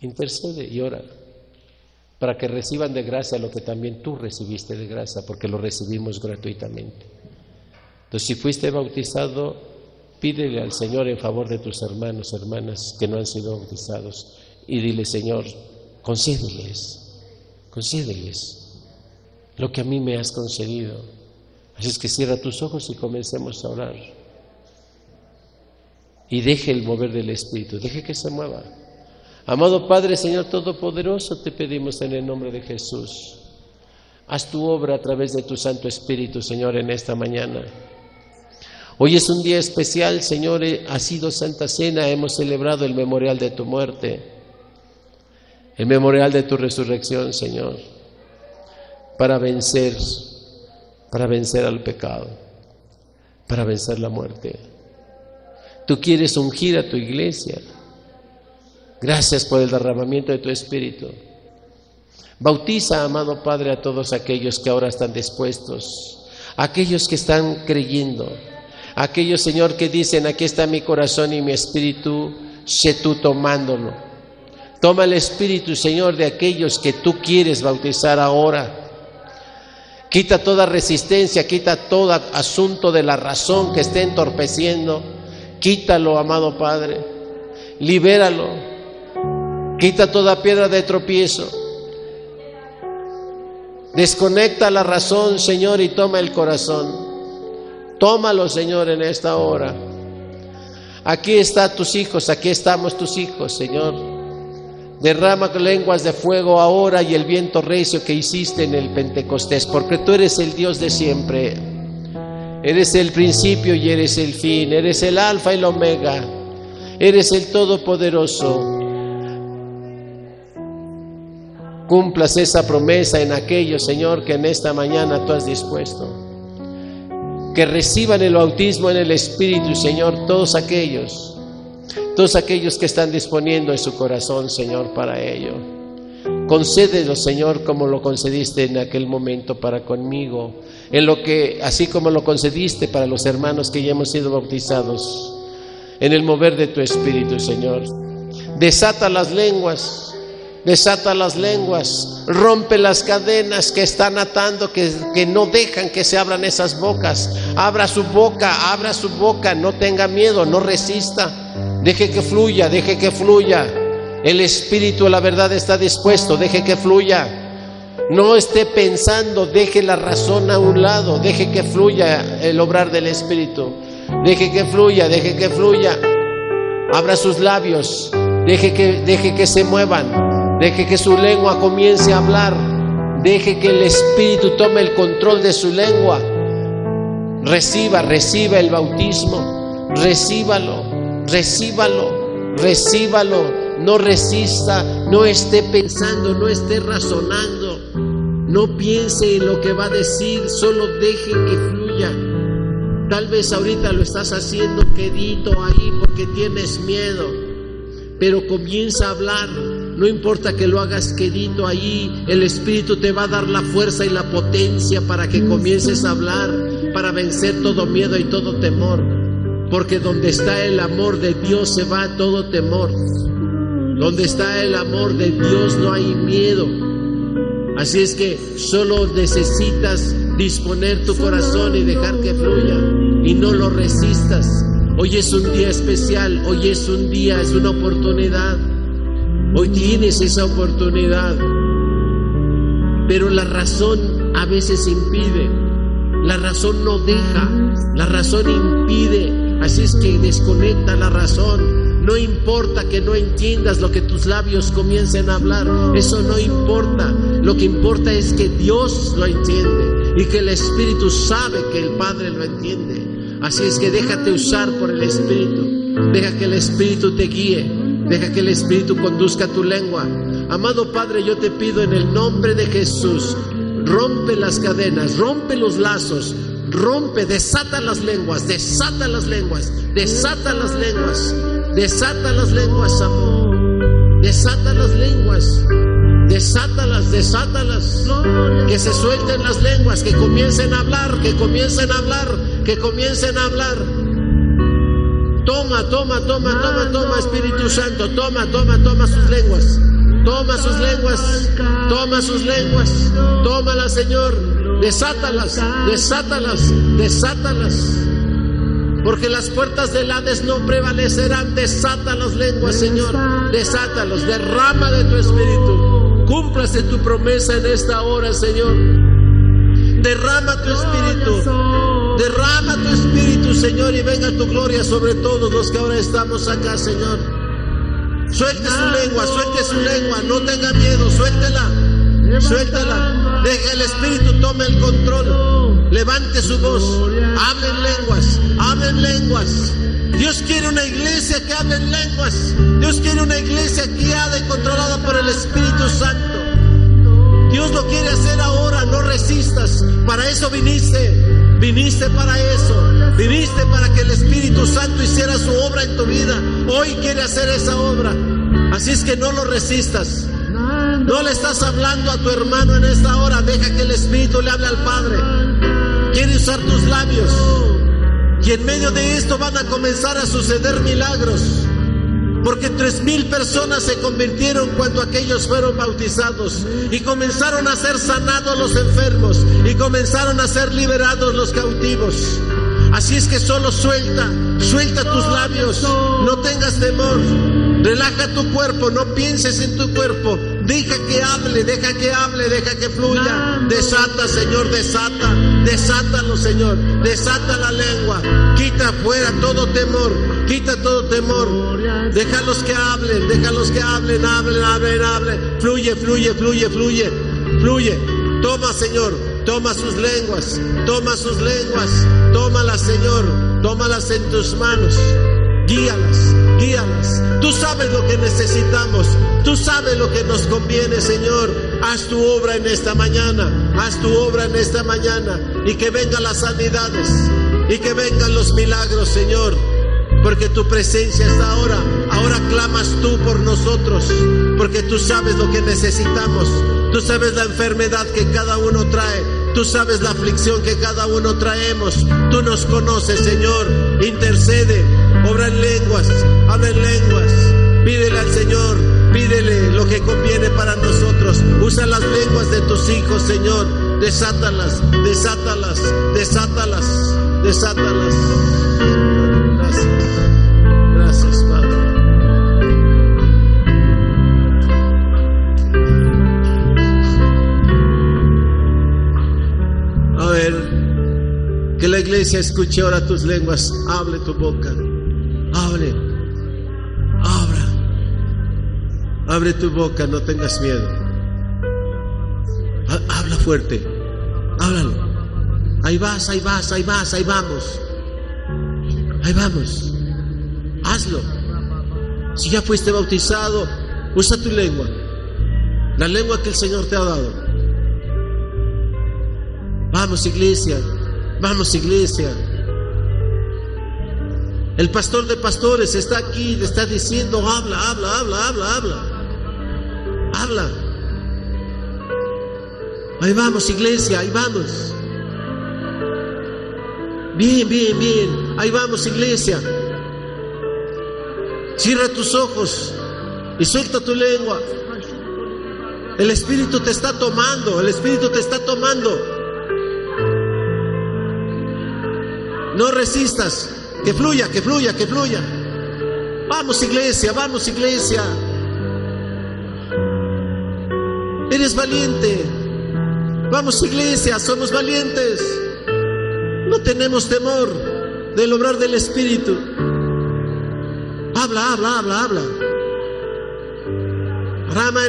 intercede y ora para que reciban de gracia lo que también tú recibiste de gracia, porque lo recibimos gratuitamente. Entonces, si fuiste bautizado, pídele al Señor en favor de tus hermanos, hermanas que no han sido bautizados, y dile, Señor, concédeles, concédeles lo que a mí me has concedido. Así es que cierra tus ojos y comencemos a orar. Y deje el mover del Espíritu, deje que se mueva. Amado Padre, Señor Todopoderoso, te pedimos en el nombre de Jesús. Haz tu obra a través de tu Santo Espíritu, Señor, en esta mañana. Hoy es un día especial, Señor, ha sido Santa Cena, hemos celebrado el memorial de tu muerte, el memorial de tu resurrección, Señor, para vencer, para vencer al pecado, para vencer la muerte. Tú quieres ungir a tu iglesia Gracias por el derramamiento de tu Espíritu. Bautiza, amado Padre, a todos aquellos que ahora están dispuestos, aquellos que están creyendo, aquellos, Señor, que dicen, aquí está mi corazón y mi espíritu, sé tú tomándolo. Toma el espíritu, Señor, de aquellos que tú quieres bautizar ahora. Quita toda resistencia, quita todo asunto de la razón que esté entorpeciendo. Quítalo, amado Padre. Libéralo. Quita toda piedra de tropiezo. Desconecta la razón, Señor, y toma el corazón. Tómalo, Señor, en esta hora. Aquí están tus hijos, aquí estamos tus hijos, Señor. Derrama lenguas de fuego ahora y el viento recio que hiciste en el Pentecostés, porque tú eres el Dios de siempre. Eres el principio y eres el fin, eres el alfa y el omega, eres el todopoderoso. cumplas esa promesa en aquellos, Señor, que en esta mañana tú has dispuesto. Que reciban el bautismo en el Espíritu, Señor, todos aquellos, todos aquellos que están disponiendo en su corazón, Señor, para ello. Concédelo, Señor, como lo concediste en aquel momento para conmigo, en lo que, así como lo concediste para los hermanos que ya hemos sido bautizados, en el mover de tu Espíritu, Señor. Desata las lenguas, desata las lenguas, rompe las cadenas que están atando, que, que, no dejan que se abran esas bocas. Abra su boca, abra su boca, no tenga miedo, no resista. Deje que fluya, deje que fluya. El Espíritu, la verdad, está dispuesto, deje que fluya. No esté pensando, deje la razón a un lado, deje que fluya el obrar del Espíritu. Deje que fluya, deje que fluya. Abra sus labios, deje que, deje que se muevan. Deje que su lengua comience a hablar. Deje que el Espíritu tome el control de su lengua. Reciba, reciba el bautismo. Recíbalo, recíbalo, recíbalo. No resista, no esté pensando, no esté razonando. No piense en lo que va a decir, solo deje que fluya. Tal vez ahorita lo estás haciendo quedito ahí porque tienes miedo, pero comienza a hablar no importa que lo hagas quedito ahí, el Espíritu te va a dar la fuerza y la potencia para que comiences a hablar, para vencer todo miedo y todo temor. Porque donde está el amor de Dios se va todo temor. Donde está el amor de Dios no hay miedo. Así es que solo necesitas disponer tu corazón y dejar que fluya y no lo resistas. Hoy es un día especial, hoy es un día, es una oportunidad Hoy tienes esa oportunidad, pero la razón a veces impide, la razón no deja, la razón impide, así es que desconecta la razón. No importa que no entiendas lo que tus labios comiencen a hablar, eso no importa. Lo que importa es que Dios lo entiende y que el Espíritu sabe que el Padre lo entiende. Así es que déjate usar por el Espíritu, deja que el Espíritu te guíe, Deja que el Espíritu conduzca tu lengua. Amado Padre, yo te pido en el nombre de Jesús, rompe las cadenas, rompe los lazos, rompe, desata las lenguas, desata las lenguas, desata las lenguas. Desata las lenguas, amor. Desata las lenguas. Desátalas, desátalas. Que se suelten las lenguas, que comiencen a hablar, que comiencen a hablar, que comiencen a hablar. Toma, toma, toma, toma, toma, Espíritu Santo, toma, toma, toma sus lenguas. Toma sus lenguas, toma sus lenguas, tómalas, Señor. Desátalas, desátalas, desátalas. Porque las puertas del Hades no prevalecerán. Desata las lenguas, Señor. Desátalos, derrama de tu Espíritu. Cúmplase tu promesa en esta hora, Señor. Derrama tu Espíritu. Derrama tu Espíritu, Señor, y venga tu gloria sobre todos los que ahora estamos acá, Señor. Suelte su lengua, suelte su lengua, no tenga miedo, suéltela, suéltela. Deja el Espíritu tome el control. Levante su voz, hablen lenguas, hablen lenguas. Dios quiere una iglesia que hable en lenguas. Dios quiere una iglesia guiada y controlada por el Espíritu Santo. Dios lo quiere hacer ahora, no resistas. Para eso viniste. Viniste para eso. Viniste para que el Espíritu Santo hiciera su obra en tu vida. Hoy quiere hacer esa obra. Así es que no lo resistas. No le estás hablando a tu hermano en esta hora. Deja que el Espíritu le hable al Padre. Quiere usar tus labios. Y en medio de esto van a comenzar a suceder milagros. Porque tres mil personas se convirtieron cuando aquellos fueron bautizados y comenzaron a ser sanados los enfermos y comenzaron a ser liberados los cautivos. Así es que solo suelta, suelta tus labios, no tengas temor, relaja tu cuerpo, no pienses en tu cuerpo, deja que hable, deja que hable, deja que fluya. Desata, Señor, desata, desátalo, Señor, desata la lengua, quita fuera todo temor, quita todo temor. Déjalos que hablen, déjalos que hablen, hablen, hablen, hablen. Fluye, fluye, fluye, fluye, fluye. Toma, Señor, toma sus lenguas, toma sus lenguas, tómalas, Señor, tómalas en tus manos. Guíalas, guíalas. Tú sabes lo que necesitamos, tú sabes lo que nos conviene, Señor. Haz tu obra en esta mañana, haz tu obra en esta mañana y que vengan las sanidades y que vengan los milagros, Señor porque tu presencia está ahora. Ahora clamas tú por nosotros, porque tú sabes lo que necesitamos. Tú sabes la enfermedad que cada uno trae. Tú sabes la aflicción que cada uno traemos. Tú nos conoces, Señor. Intercede, obra en lenguas, habla en lenguas. Pídele al Señor, pídele lo que conviene para nosotros. Usa las lenguas de tus hijos, Señor. Desátalas, desátalas, desátalas, desátalas. Que la iglesia escuche ahora tus lenguas. Hable tu boca. Abra. Abre tu boca, no tengas miedo. Habla fuerte. Háblalo. Ahí vas, ahí vas, ahí vas, ahí vamos. Ahí vamos. Hazlo. Si ya fuiste bautizado, usa tu lengua. La lengua que el Señor te ha dado. Vamos, iglesia. Vamos, iglesia. El pastor de pastores está aquí, le está diciendo, habla, habla, habla, habla, habla. Habla. Ahí vamos, iglesia, ahí vamos. Bien, bien, bien. Ahí vamos, iglesia. Cierra tus ojos y suelta tu lengua. El Espíritu te está tomando, el Espíritu te está tomando. No resistas. Que fluya, que fluya, que fluya. Vamos iglesia, vamos iglesia. Eres valiente. Vamos iglesia, somos valientes. No tenemos temor del obrar del Espíritu. Habla, habla, habla, habla. Rama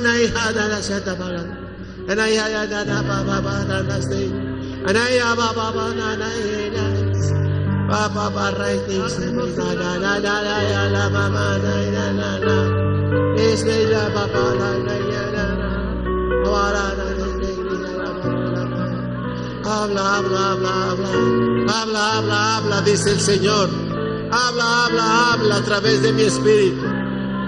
Habla, habla, habla, habla, habla, habla, habla, dice el Señor. Habla, habla, habla a través de mi espíritu.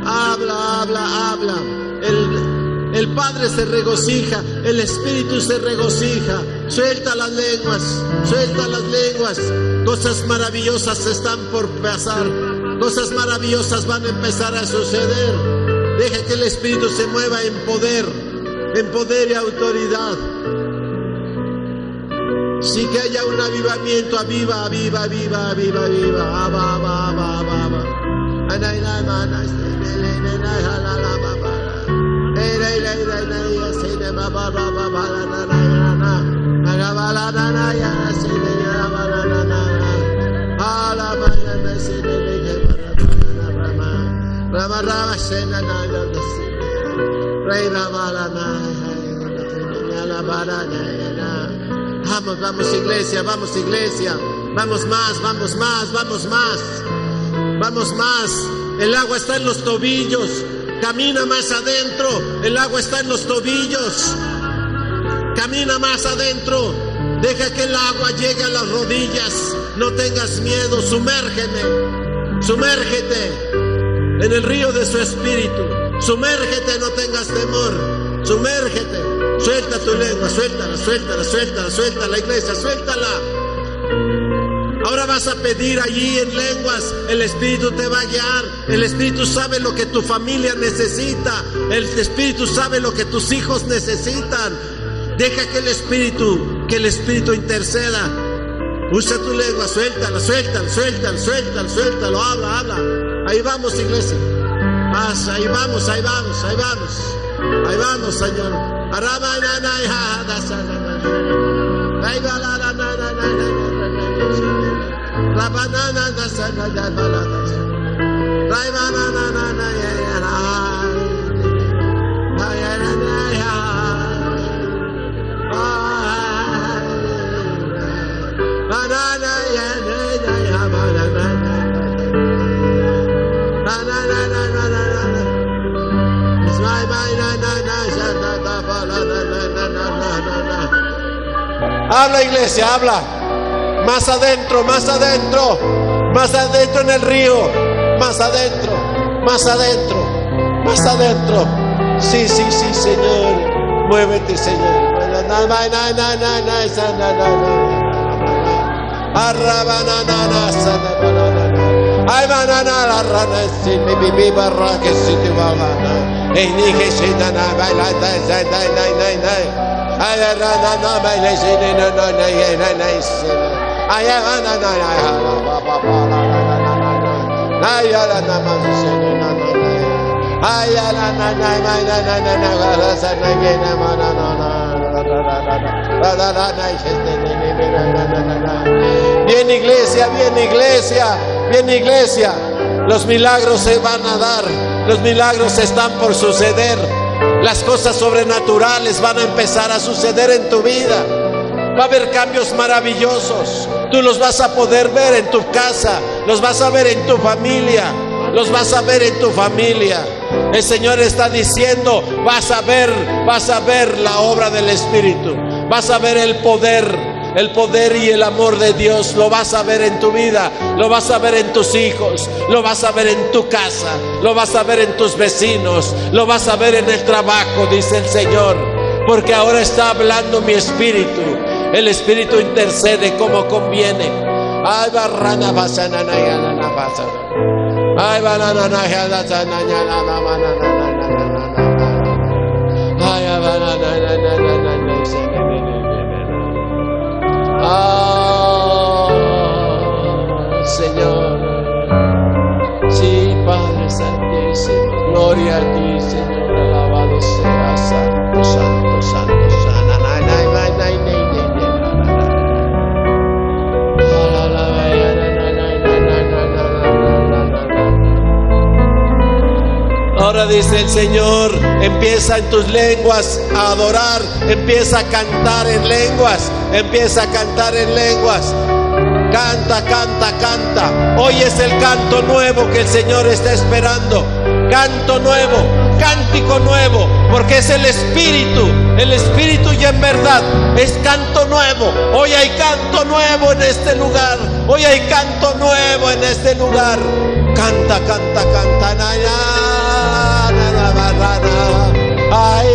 Habla, habla, habla. El, el Padre se regocija, el Espíritu se regocija. Suelta las lenguas, suelta las lenguas. Cosas maravillosas están por pasar. Cosas maravillosas van a empezar a suceder. Deja que el Espíritu se mueva en poder, en poder y autoridad. Sí que haya un avivamiento, aviva, aviva, aviva, aviva, aviva, aba, aba, aba, aba, aba. Vamos, vamos iglesia, vamos iglesia. Vamos más, vamos más, vamos más. Vamos más. El agua está en los tobillos. Camina más adentro. El agua está en los tobillos. Camina más adentro. Deja que el agua llegue a las rodillas. No tengas miedo. Sumérgeme. Sumérgete en el río de su espíritu. Sumérgete, no tengas temor. Sumérgete. Suelta tu lengua, suéltala, suéltala, suéltala, suéltala, iglesia, suéltala. Ahora vas a pedir allí en lenguas, el Espíritu te va a guiar, el Espíritu sabe lo que tu familia necesita, el Espíritu sabe lo que tus hijos necesitan. Deja que el Espíritu, que el Espíritu interceda. Usa tu lengua, suéltala, suéltala, suéltala, suéltala, suéltalo, habla, habla. Ahí vamos, iglesia. Ahí vamos, ahí vamos, ahí vamos. Ahí vamos, Señor. Habla iglesia, habla. Más adentro, más adentro. Más adentro en el río. Más adentro, más adentro, más adentro. Sí, sí, sí, Señor. Muévete, Señor. Ay, banana, la rana, si mi bibi barra que si te va a ganar. Ey, ni que si na na baila, Bien iglesia, bien iglesia, bien iglesia. Los milagros se van a dar, los milagros están por suceder. Las cosas sobrenaturales van a empezar a suceder en tu vida. Va a haber cambios maravillosos. Tú los vas a poder ver en tu casa, los vas a ver en tu familia, los vas a ver en tu familia. El Señor está diciendo, vas a ver, vas a ver la obra del Espíritu, vas a ver el poder, el poder y el amor de Dios lo vas a ver en tu vida, lo vas a ver en tus hijos, lo vas a ver en tu casa, lo vas a ver en tus vecinos, lo vas a ver en el trabajo, dice el Señor. Porque ahora está hablando mi espíritu. El espíritu intercede como conviene. Ay, Ah, Señor. Sí, Padre Santísimo. Gloria a ti, Señor. Alabado sea Santo, Santo, Santo, Ahora dice el Señor, empieza en tus lenguas a adorar, empieza a cantar en lenguas, empieza a cantar en lenguas. Canta, canta, canta. Hoy es el canto nuevo que el Señor está esperando. Canto nuevo. cántico nuevo, porque es el Espíritu, el Espíritu y en verdad es canto nuevo. Hoy hay canto nuevo en este lugar, hoy hay canto nuevo en este lugar. Canta, canta, canta, na, Ay,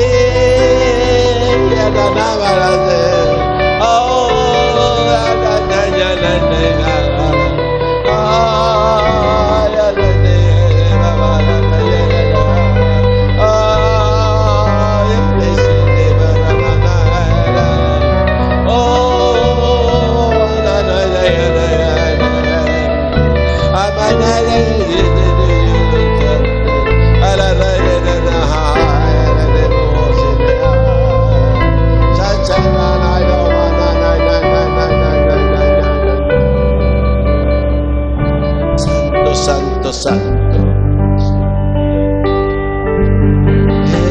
Santo.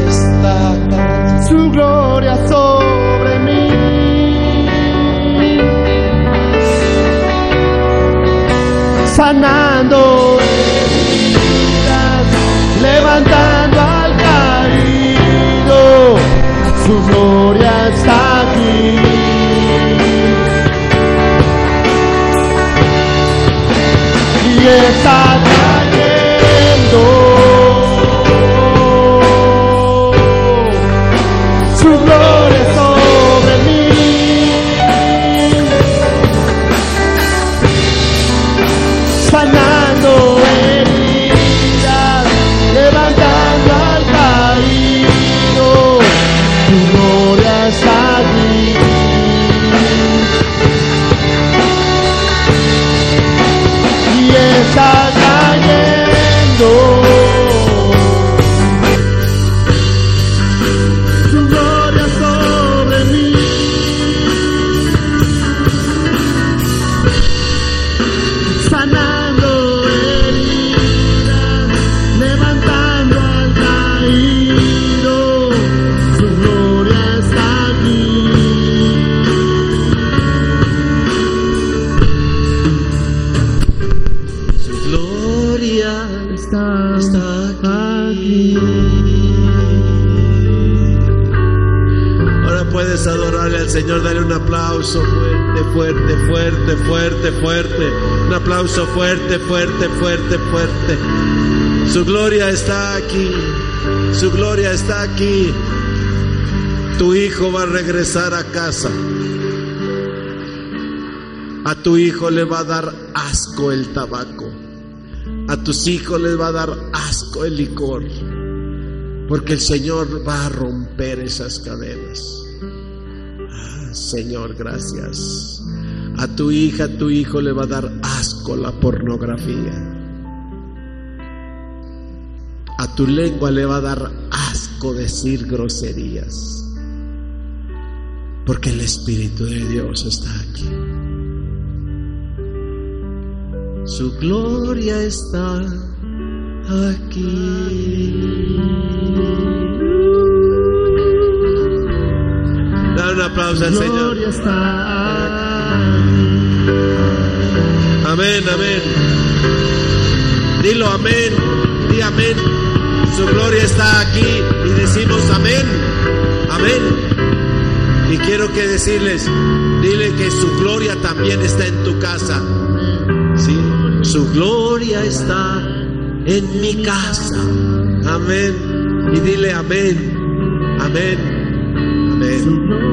Está su gloria sobre mí. Sanando heridas, levantando al caído, su gloria está. Fuerte, fuerte, fuerte, fuerte. Su gloria está aquí. Su gloria está aquí. Tu hijo va a regresar a casa. A tu hijo le va a dar asco el tabaco. A tus hijos les va a dar asco el licor. Porque el Señor va a romper esas cadenas. Ah, Señor, gracias. A tu hija, a tu hijo le va a dar asco la pornografía. A tu lengua le va a dar asco decir groserías. Porque el Espíritu de Dios está aquí. Su gloria está aquí. Da un aplauso al Señor. Amén, amén. Dilo amén, di amén. Su gloria está aquí y decimos amén, amén. Y quiero que decirles, dile que su gloria también está en tu casa. Su gloria está en mi casa. Amén. Y dile amén, amén, amén.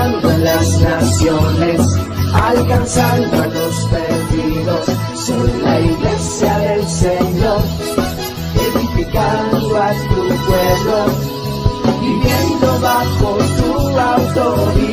llegando a las naciones, alcanzando a los perdidos. Soy la iglesia del Señor, edificando a tu pueblo, viviendo bajo tu autoridad.